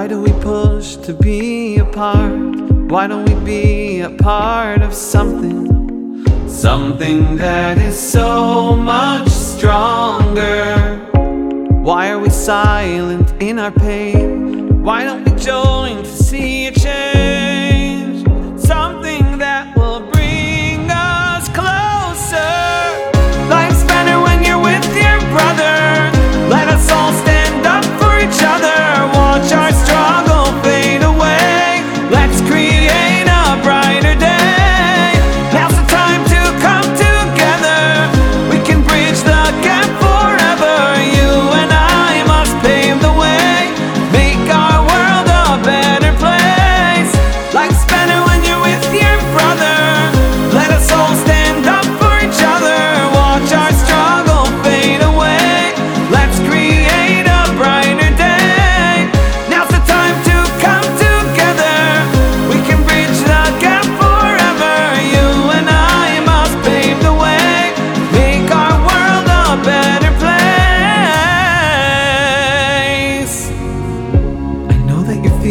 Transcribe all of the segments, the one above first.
Why do we push to be apart? Why don't we be a part of something? Something that is so much stronger. Why are we silent in our pain? Why don't we join to see it?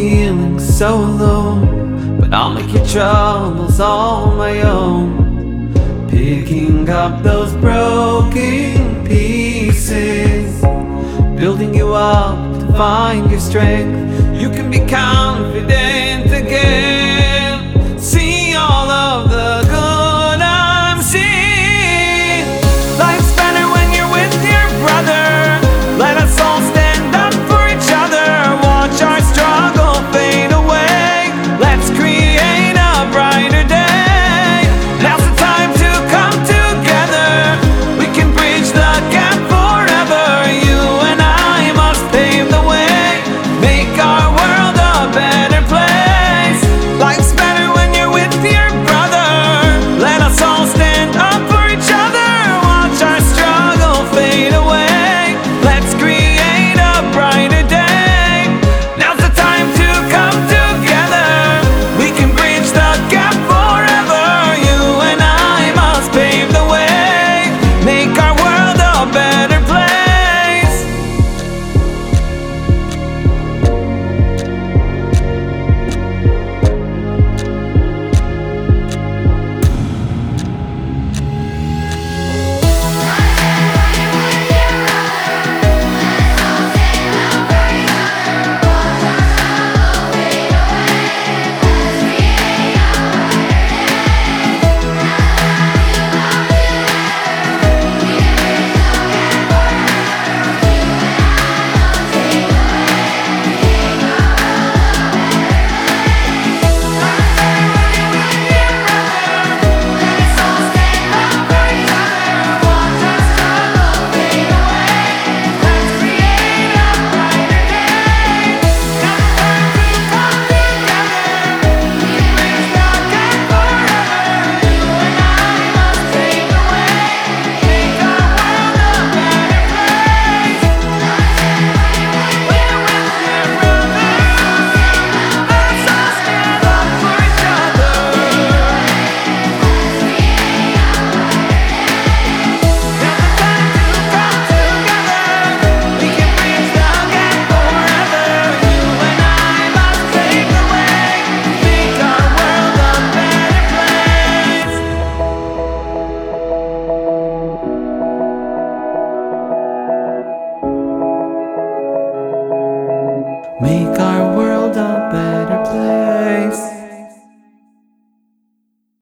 feeling so alone, but I'll make your troubles all my own. Picking up those broken pieces, building you up to find your strength. You can be confident. Make our world a